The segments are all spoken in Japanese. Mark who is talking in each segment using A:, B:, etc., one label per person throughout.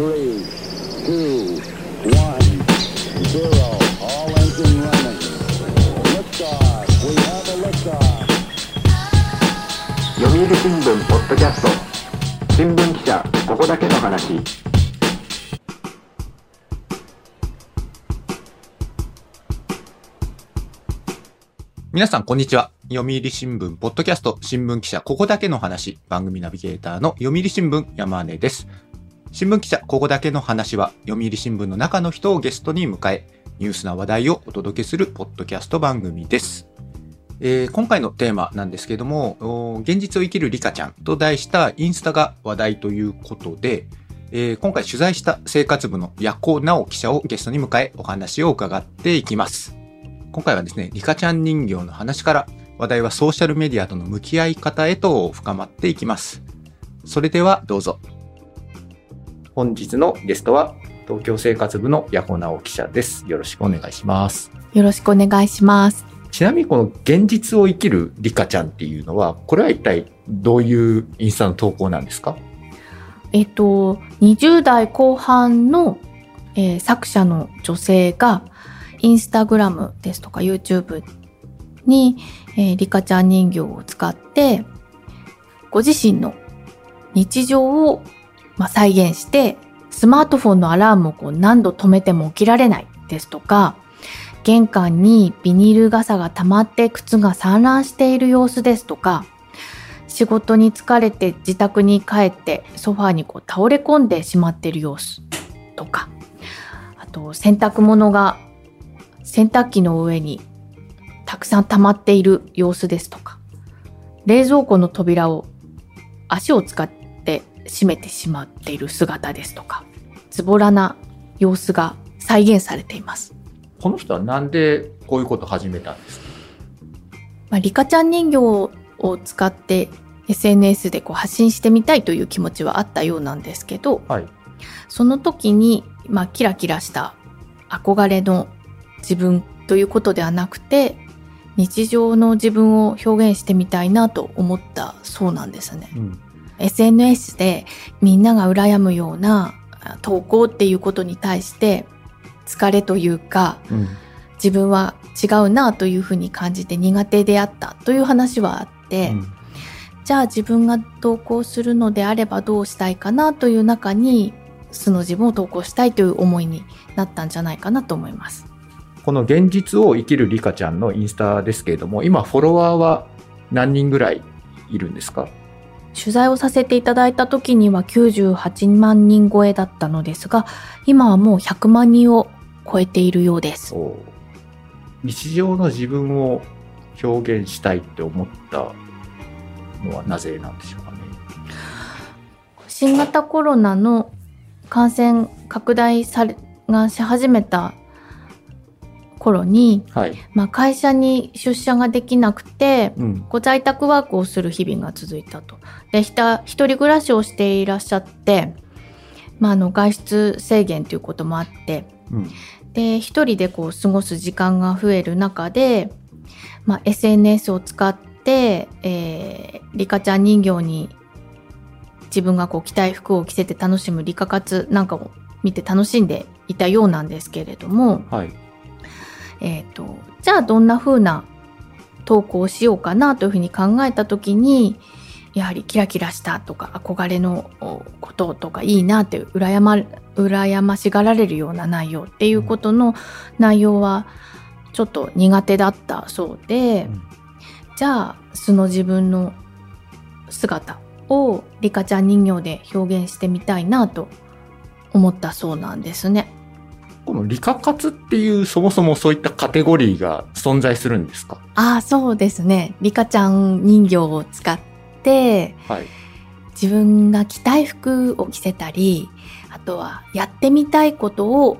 A: 読売新聞ポッドキャスト新聞記者ここだけの話
B: 皆さん、こんにちは。読売新聞、ポッドキャスト、新聞記者、ここだけの話、番組ナビゲーターの読売新聞、山根です。新聞記者、ここだけの話は、読売新聞の中の人をゲストに迎え、ニュースな話題をお届けするポッドキャスト番組です。えー今回のテーマなんですけども、現実を生きるリカちゃんと題したインスタが話題ということで、えー今回取材した生活部のヤコナオ記者をゲストに迎えお話を伺っていきます。今回はですね、リカちゃん人形の話から話題はソーシャルメディアとの向き合い方へと深まっていきます。それではどうぞ。本日のゲストは東京生活部のヤコナオ記者です。よろしくお願いします。
C: よろしくお願いします。
B: ちなみにこの現実を生きるリカちゃんっていうのは、これは一体どういうインスタの投稿なんですか？
C: えっと、20代後半の、えー作者の女性が、インスタグラムですとか YouTube に、えーリカちゃん人形を使って、ご自身の日常を、まあ、再現して、スマートフォンのアラームをこう何度止めても起きられないですとか、玄関にビニール傘が溜まって靴が散乱している様子ですとか、仕事に疲れて自宅に帰ってソファーにこう倒れ込んでしまっている様子とか、あと洗濯物が洗濯機の上にたくさん溜まっている様子ですとか、冷蔵庫の扉を足を使って閉めてしまっている姿ですとか、ズボラな様子が再現されています。
B: この人はなんでこういうことを始めたんですか？
C: まあ、リカちゃん人形を使って SNS でこう発信してみたいという気持ちはあったようなんですけど、
B: はい。
C: その時に、まあ、キラキラした憧れの自分ということではなくて、日常の自分を表現してみたいなと思ったそうなんですね。
B: うん。
C: SNS でみんなが羨むようなあ投稿っていうことに対して疲れというか、
B: うん。
C: 自分は違うなというふうに感じて苦手であったという話はあって、
B: うん
C: じゃあ自分が投稿するのであればどうしたいかなという中に素の自分を投稿したいという思いになったんじゃないかなと思います。
B: この現実を生きるリカちゃんのインスタですけれども、今フォロワーは何人ぐらいいるんですか？
C: 取材をさせていただいた時には98万人超えだったのですが、今はもう100万人を超えているようです。
B: 日常の自分を表現したいって思ったのはなぜなんでしょうかね。
C: 新型コロナの感染拡大されがし始めた頃に、
B: はい。
C: まあ、会社に出社ができなくて、
B: うん。
C: ご在宅ワークをする日々が続いたと。で、ひた一人暮らしをしていらっしゃって、まあ、あの、外出制限ということもあって、
B: うん。
C: で、一人でこう過ごす時間が増える中で、まあ、SNS を使って、えー、リカちゃん人形に自分がこう着たい服を着せて楽しむリカ活なんかを見て楽しんでいたようなんですけれども、
B: はい。
C: えっ、と、じゃあどんな風な投稿をしようかなというふうに考えたときに、やはりキラキラしたとか憧れのおこととかいいなって羨ま、羨ましがられるような内容っていうことの内容はちょっと苦手だったそうで、
B: うん
C: じゃあ素の自分の姿をリカちゃん人形で表現してみたいなと思ったそうなんですね。
B: この理科活っていうそもそもそういったカテゴリーが存在するんですか？
C: ああ、そうですね。リカちゃん人形を使って、
B: はい。
C: 自分が着たい服を着せたり、あとはやってみたいことを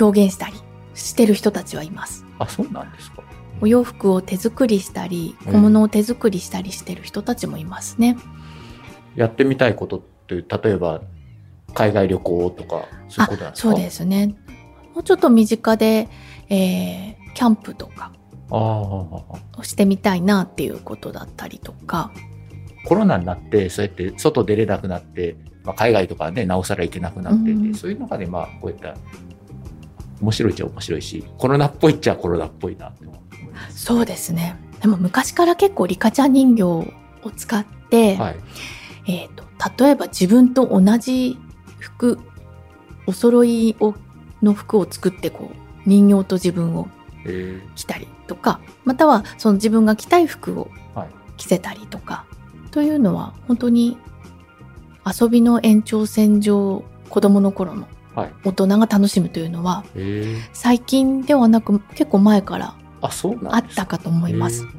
C: 表現したりしてる人たちはいます。
B: あ、そうなんですか
C: お洋服を手作りしたり、
B: うん
C: 小物を手作りしたりしてる人たちもいますね。
B: やってみたいことって、例えば、海外旅行とか、そういうことなんですか？
C: そうですね。もうちょっと身近で、えー、キャンプとか。をしてみたいなっていうことだったりとか、
B: コロナになって、そうやって外出れなくなって、まあ、海外とかね、なおさら行けなくなってて、
C: うん
B: そういう中でまあ、こういった、面白いっちゃ面白いし、コロナっぽいっちゃコロナっぽいなって思。
C: そうですね。でも昔から結構リカちゃん人形を使って、
B: はい。
C: えっ、と、例えば自分と同じ服、お揃いをの服を作ってこう、人形と自分を
B: え
C: 着たりとか、またはその自分が着たい服を
B: ー、はい。
C: 着せたりとか、というのは本当に遊びの延長線上、子供の頃の
B: はい。
C: 大人が楽しむというのは、
B: えー、
C: 最近ではなく結構前から
B: あ、
C: ったかと思います。
B: えー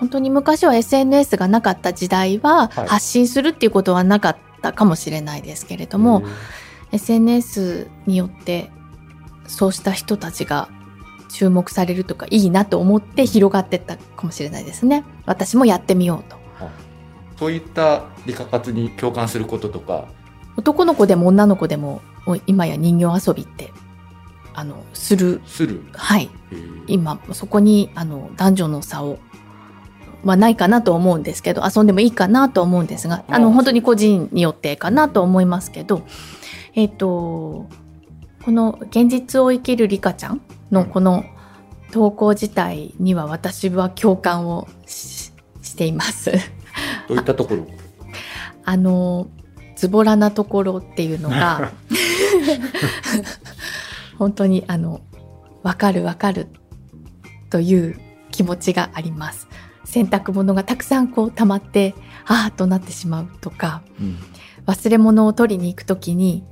C: 本当に昔は SNS がなかった時代は
B: はい
C: 発信するっていうことはなかったかもしれないですけれども、SNS によってそうした人たちが注目されるとかいいなと思って広がってったかもしれないですね。私もやってみようと。
B: そういった理科活に共感することとか、
C: 男の子でも女の子でも今や人形遊びってあのする
B: する。
C: はい
B: えー
C: 今そこにあの男女の差をはないかなと思うんですけど遊んでもいいかなと思うんですがあの
B: あ
C: 本当に個人によってかなと思いますけどえっ、とこの現実を生きるリカちゃんのこの投稿自体には私は共感をししています。
B: どういったところ？
C: あのズボラなところっていうのが 本当にあのわかるわかるという気持ちがあります洗濯物がたくさんこう溜まってああとなってしまうとか
B: うん。
C: 忘れ物を取りに行くときに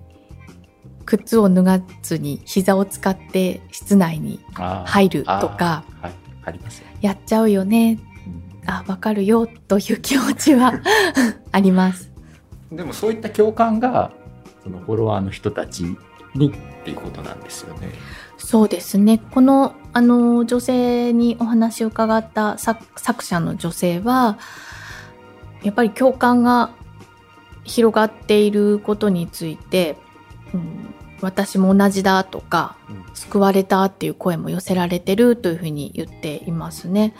C: 靴を脱がずに膝を使って室内に入るとか
B: はい。
C: やっちゃうよね。
B: うん。
C: あわかるよという気持ちは。あります。
B: でもそういった共感が、そのフォロワーの人たちにっていうことなんですよね。
C: そうですね。この、あの、女性にお話を伺った作作者の女性は、やっぱり共感が広がっていることについて、うん、私も同じだとか、
B: うん
C: 救われたっていう声も寄せられてるというふうに言っていますね。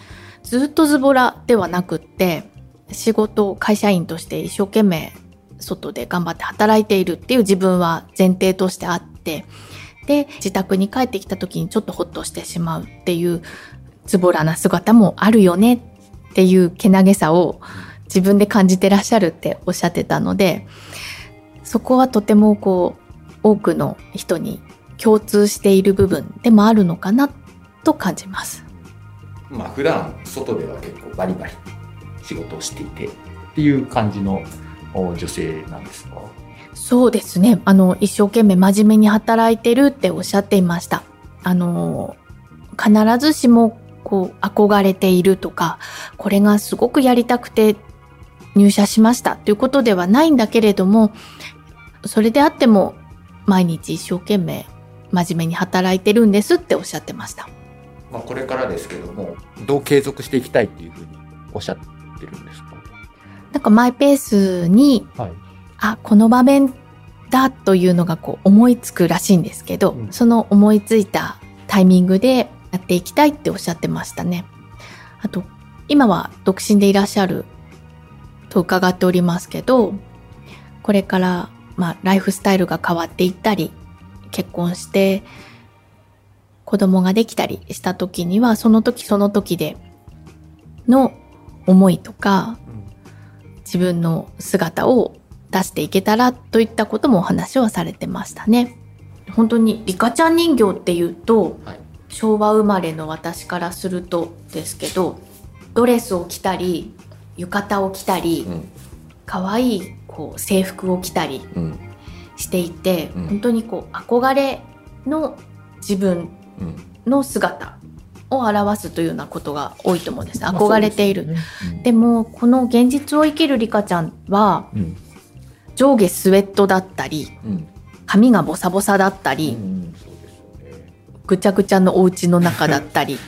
C: ずっとズボラではなくって、仕事、会社員として一生懸命外で頑張って働いているっていう自分は前提としてあって、で、自宅に帰ってきた時にちょっとホッとしてしまうっていうズボラな姿もあるよねっていうけなげさを自分で感じてらっしゃるっておっしゃってたので、そこはとてもこう、多くの人に共通している部分でもあるのかなと感じます。
B: まあ普段外では結構バリバリ仕事をしていてっていう感じのお女性なんですか？
C: そうですね。あの、一生懸命真面目に働いてるっておっしゃっていました。あの、必ずしも、こう、憧れているとか、これがすごくやりたくて入社しましたということではないんだけれども、それであっても、毎日一生懸命真面目に働いてるんですっておっしゃってました。
B: まあこれからですけどもどう継続していきたいっていうふうにおっしゃってるんですか？
C: なんかマイペースに、
B: はい
C: あ、この場面だというのがこう思いつくらしいんですけど、
B: うん
C: その思いついたタイミングでやっていきたいっておっしゃってましたね。あと、今は独身でいらっしゃると伺っておりますけど、これから、まあ、ライフスタイルが変わっていったり、結婚して、子供ができたりした時には、その時その時での思いとか、自分の姿を出していけたらといったこともお話をされてましたね。本当にリカちゃん人形っていうと、
B: はい
C: 昭和生まれの私からするとですけどドレスを着たり浴衣を着たり
B: うん
C: 可愛いこう制服を着たり
B: うん。
C: していて、
B: うん。
C: 本当にこう憧れの自分
B: うん。
C: の姿を表すというようなことが多いと思うんです憧れている。
B: そうでね。
C: でもこの現実を生きるリカちゃんは
B: うん。
C: 上下スウェットだったり
B: うん。
C: 髪がボサボサだったり、ぐちゃぐちゃのお家の中だったり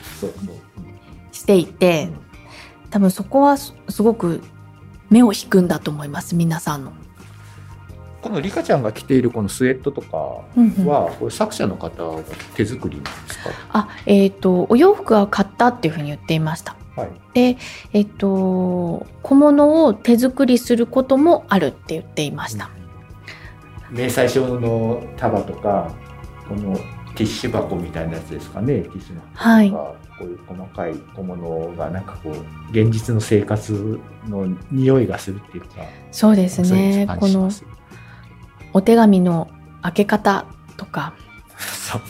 C: していて多分そこはすすごく目を引くんだと思います皆さんの。
B: このリカちゃんが着ているこのスウェットとかは、これ作者の方が手作りなんですか？
C: あえっ、とお洋服は買ったっていうふうに言っていました。
B: はい
C: でえっ、と小物を手作りすることもあるって言っていました。
B: 明細書の束とかこのティッシュ箱みたいなやつですかねティッシュの
C: はい
B: とか、こういう細かい小物がなんかこう現実の生活の匂いがするっていうか
C: そうですね。このお手紙の開け方とか、
B: そう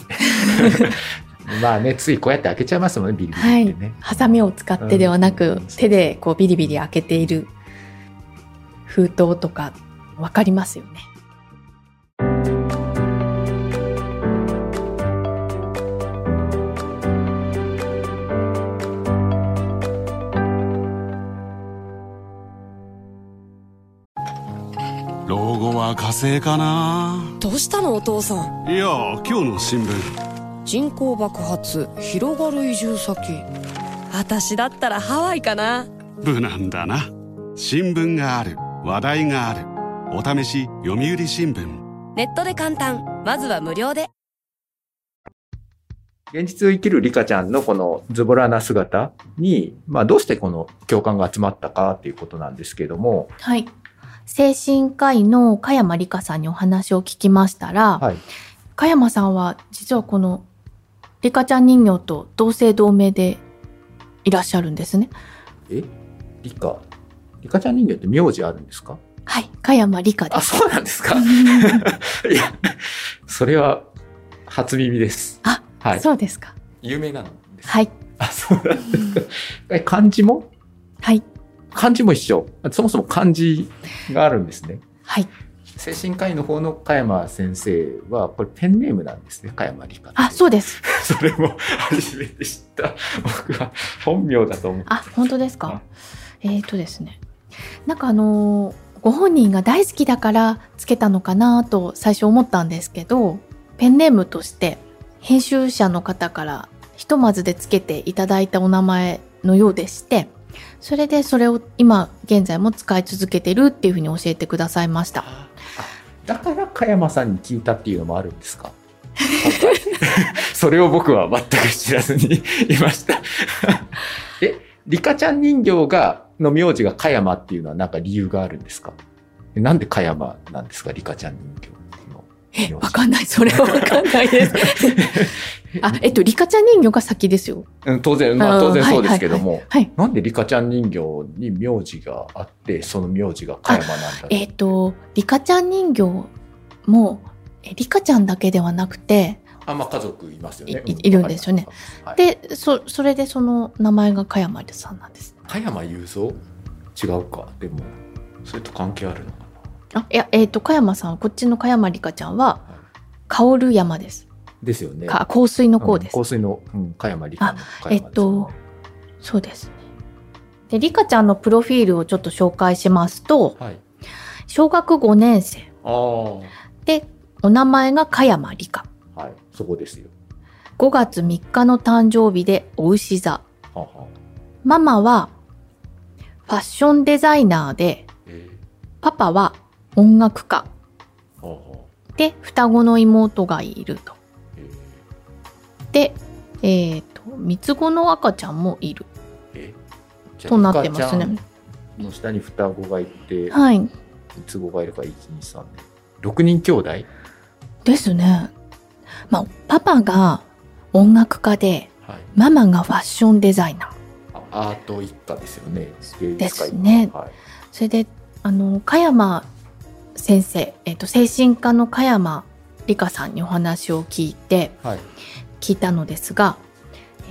B: まあねついこうやって開けちゃいますもんねビリビ
C: はい
B: リってね、。
C: ハサミを使ってではなく、
B: うん
C: 手でこうビリビリ開けている封筒とかわかりますよね。
D: 火星かな。
E: どうしたのお父さん？
D: いや今日の新聞。
E: 人口爆発広がる移住先。私だったらハワイかな。
D: 無難だな。新聞がある。話題がある。お試し読売新聞。
E: ネットで簡単。まずは無料で。
B: 現実を生きるリカちゃんのこのズボラな姿に、まあ、どうしてこの共感が集まったかっていうことなんですけども、
C: はい。精神科医の加山里香さんにお話を聞きましたら、
B: はい、
C: 加山さんは実はこのリカちゃん人形と同姓同名でいらっしゃるんですね。
B: え？リカリカちゃん人形って名字あるんですか？
C: はい。加山里香で
B: あ、
C: す。
B: そうなんですか いや、それは初耳です。
C: あ、
B: はい。
C: そうですか。
B: 有名なのです。
C: はい。
B: あ、そうなんですか。え、漢字も？
C: はい。
B: 漢字も一緒。そもそも漢字があるんですね。
C: はい。
B: 精神科医の方の加山先生は、これペンネームなんですね。加山理香。
C: あ、そうです。
B: それも初めて知った。僕は本名だと思って。
C: あ、本当ですか？えっ、とですね。なんかあのーご本人が大好きだからつけたのかなと最初思ったんですけど、ペンネームとして編集者の方からひとまずでつけていただいたお名前のようでして、それでそれを今現在も使い続けてるっていうふうに教えてくださいました。
B: だから加山さんに聞いたっていうのもあるんですか？それを僕は全く知らずにいました。え、リカちゃん人形が、の名字が加山っていうのは何か理由があるんですか？なんで加山なんですかリカちゃん人形？
C: え、わかんない。それはわかんないです。あ、えっと、リカちゃん人形が先ですよ。
B: うん当然、まあ
C: うん
B: 当然そうですけども、
C: はい。
B: なんでリカちゃん人形に名字があって、その名字が加山なんだ
C: えっ、と、リカちゃん人形も、えリカちゃんだけではなくて、
B: あ、まあ家族いますよね。
C: いいいるんですよね。
B: はい、
C: で、そ、それでその名前が加山さんなんです。
B: 加山雄三？違うか。でも、それと関係あるの？
C: あ、いや、えっ、と、加山さん、こっちの加山リカちゃんは、薫山です。
B: ですよね。
C: か、香水の香です。
B: うん香水の、うん、加山理香の加山
C: えっと、そうですね。で、リカちゃんのプロフィールをちょっと紹介しますと、
B: はい。
C: 小学5年生で、お名前が加山理香。
B: はい。そこですよ。
C: 5月3日の誕生日でお牛座。
B: はあはあ
C: ママはファッションデザイナーで、
B: え
C: パパは音楽家で、双子の妹がいると。
B: え
C: で、えっ、と、三つ子の赤ちゃんもいるとなってますね。
B: の下に双子がいて、
C: はい。
B: 三つ子がいるから、1、2、3年。6人兄弟？
C: ですね。まあ、パパが音楽家で、
B: はい。
C: ママがファッションデザイナー。
B: あアート一家ですよね。芸
C: ですね。
B: はい。
C: それで、あの、加山先生、えっ、と、精神科の加山理香さんにお話を聞いて、
B: はい。
C: 聞いたのですが、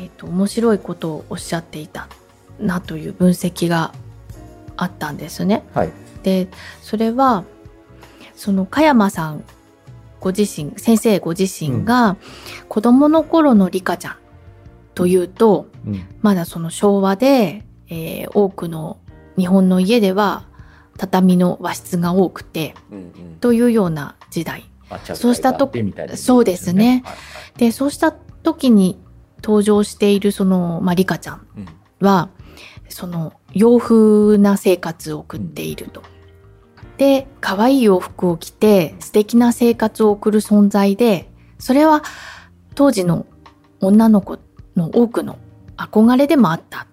C: えっ、と、面白いことをおっしゃっていたなという分析があったんですね。
B: はい。
C: で、それは、その加山さんご自身、先生ご自身が、子供の頃の理香ちゃんというと、
B: うん。
C: まだその昭和で、えー多くの日本の家では畳の和室が多くて、
B: うんうん。
C: というような時代。そうしたそうですね
B: はいはい
C: で、そうした時に登場しているその、まあ、リカちゃん
B: うん
C: は、その洋風な生活を送っていると。で、可愛い洋服を着て素敵な生活を送る存在で、それは当時の女の子の多くの憧れでもあった。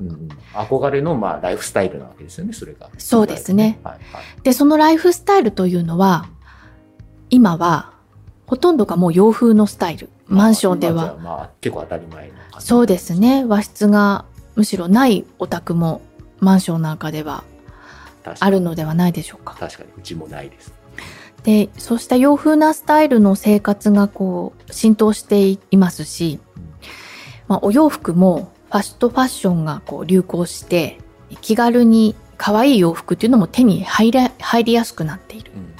B: うんうん憧れの、まあ、ライフスタイルなわけですよね、それが。
C: そうですね
B: はいはい。
C: で、そのライフスタイルというのは、今は、ほとんどがもう洋風のスタイル。マンションでは
B: ゃ。まあ結構当たり前
C: そうですね。和室がむしろないお宅もマンションなんかではあるのではないでしょうか。
B: 確かにうちもないです。
C: で、そうした洋風なスタイルの生活がこう浸透していますし、まあ、お洋服もファストファッションがこう流行して、気軽に可愛い洋服っていうのも手に入れ入りやすくなっている。
B: うん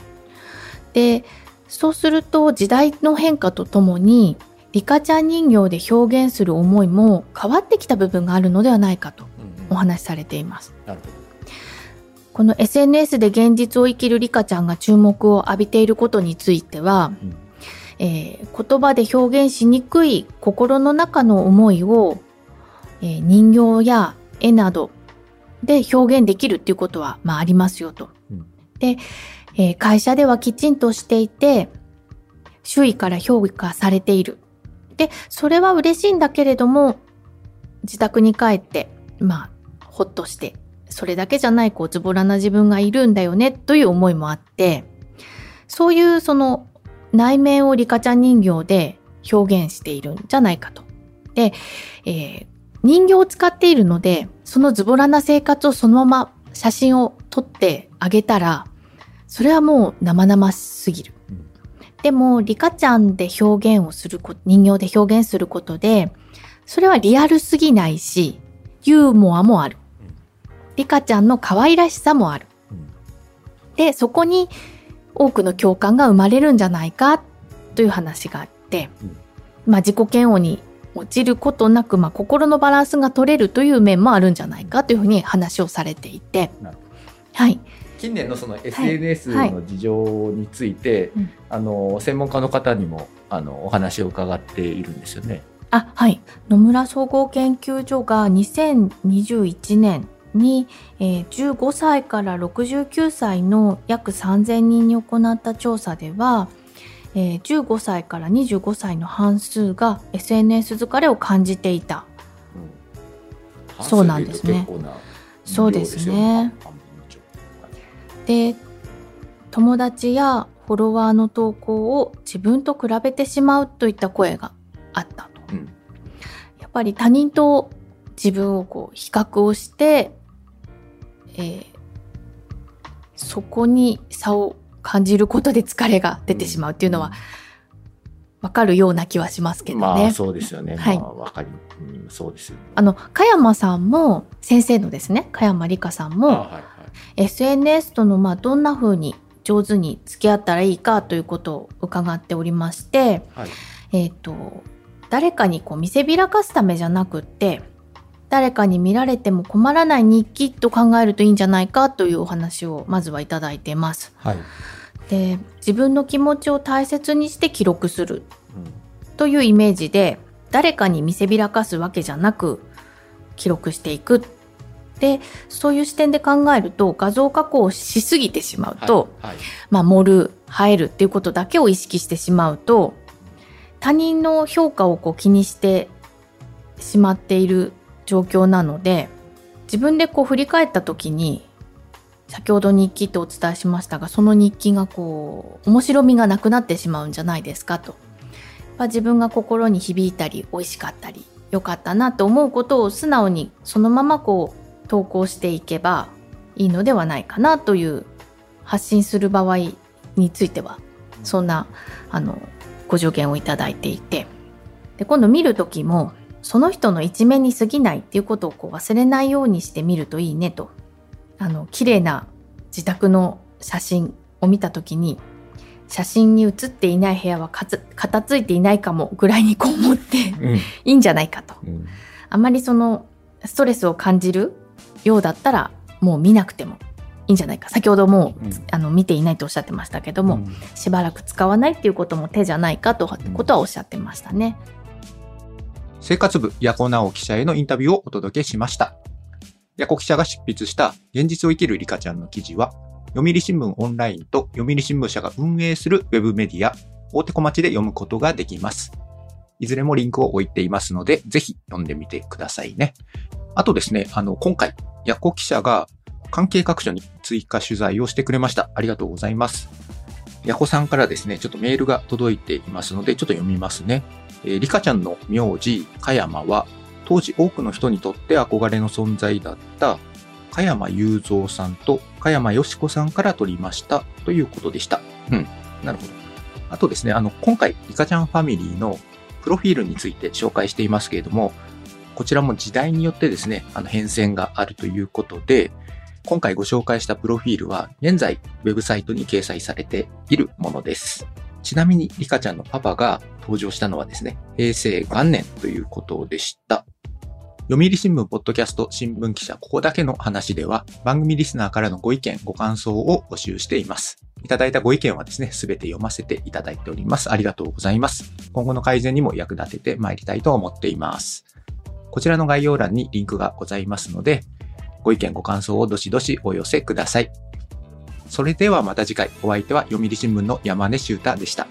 C: で、そうすると時代の変化とともに、リカちゃん人形で表現する思いも変わってきた部分があるのではないかとお話しされています。この SNS で現実を生きるリカちゃんが注目を浴びていることについては、
B: うん
C: えー言葉で表現しにくい心の中の思いを、えー人形や絵などで表現できるっていうことは、まあ、ありますよと。
B: うん
C: で、えー会社ではきちんとしていて、周囲から評価されている。で、それは嬉しいんだけれども、自宅に帰って、まあ、ほっとして、それだけじゃない、こう、ズボラな自分がいるんだよね、という思いもあって、そういうその内面をリカちゃん人形で表現しているんじゃないかと。で、えー人形を使っているので、そのズボラな生活をそのまま写真を撮ってあげたら、それはもう生々しすぎる。
B: うん
C: でも、リカちゃんで表現をすること、人形で表現することで、それはリアルすぎないし、ユーモアもある。リカちゃんの可愛らしさもある。
B: うん
C: で、そこに多くの共感が生まれるんじゃないかという話があって、
B: うん
C: まあ自己嫌悪に落ちることなく、まあ心のバランスが取れるという面もあるんじゃないかというふうに話をされていてはい。
B: 近年のその SNS
C: はい
B: の事情について、
C: うん
B: あの専門家の方にもあのお話を伺っているんですよね。
C: あ、はい。野村総合研究所が2021年に、えー15歳から69歳の約3000人に行った調査では、えー15歳から25歳の半数が SNS 疲れを感じていた。
B: うん。
C: そうなんですね。そうですね。
B: で、
C: 友達やフォロワーの投稿を自分と比べてしまうといった声があったと。
B: うん。
C: やっぱり他人と自分をこう比較をして、えーそこに差を感じることで疲れが出てしまうっていうのはわかるような気はしますけどね。
B: まあそうですよね。
C: はい
B: まあわかり、うん、そうですよね。
C: あの、加山さんも、先生のですね、加山理香さん
B: あ
C: も、
B: はいはい
C: SNS との、まあ、どんな風に上手に付き合ったらいいかということを伺っておりまして、
B: はい
C: えっ、と、誰かにこう見せびらかすためじゃなくって、誰かに見られても困らない日記と考えるといいんじゃないかというお話をまずはいただいています。
B: はい。
C: で、自分の気持ちを大切にして記録する
B: うん
C: というイメージで誰かに見せびらかすわけじゃなく記録していく。で、そういう視点で考えると画像加工をしすぎてしまうと、
B: はいはい
C: まあ盛る、映えるっていうことだけを意識してしまうと他人の評価をこう気にしてしまっている状況なので自分でこう振り返った時に先ほど日記ってお伝えしましたがその日記がこう面白みがなくなってしまうんじゃないですかと。自分が心に響いたり美味しかったり良かったなと思うことを素直にそのままこう投稿していけばいいのではないかなという発信する場合についてはそんなあのご助言をいただいていてで今度見る時もその人の一面に過ぎないっていうことをこう忘れないようにして見るといいねと。あの綺麗な自宅の写真を見た時に写真に写っていない部屋は片付いていないかもぐらいにこう思って
B: うん。
C: いいんじゃないかと。
B: うん。
C: あまりそのストレスを感じるようだったらもう見なくてもいいんじゃないか。先ほどもう、
B: うん。
C: あの見ていないとおっしゃってましたけども、
B: うん。
C: しばらく使わないっていうことも手じゃないかとことはおっしゃってましたね。
B: 生活部、ヤコナオ記者へのインタビューをお届けしました。ヤコ記者が執筆した現実を生きるリカちゃんの記事は、読売新聞オンラインと読売新聞社が運営するウェブメディア、大手小町で読むことができます。いずれもリンクを置いていますので、ぜひ読んでみてくださいね。あとですね、あの、今回、ヤコ記者が関係各所に追加取材をしてくれました。ありがとうございます。ヤコさんからですね、ちょっとメールが届いていますので、ちょっと読みますね。え、リカちゃんの名字、加山は、当時多くの人にとって憧れの存在だった、加山雄三さんと加山よし子さんから取りましたということでした。うん。なるほど。あとですね、あの、今回、リカちゃんファミリーのプロフィールについて紹介していますけれども、こちらも時代によってですね、あの変遷があるということで、今回ご紹介したプロフィールは現在ウェブサイトに掲載されているものです。ちなみにリカちゃんのパパが登場したのはですね、平成元年ということでした。読売新聞ポッドキャスト新聞記者ここだけの話では番組リスナーからのご意見ご感想を募集しています。いただいたご意見はですね、すべて読ませていただいております。ありがとうございます。今後の改善にも役立ててまいりたいと思っています。こちらの概要欄にリンクがございますので、ご意見ご感想をどしどしお寄せください。それではまた次回、お相手は読売新聞の山根修太でした。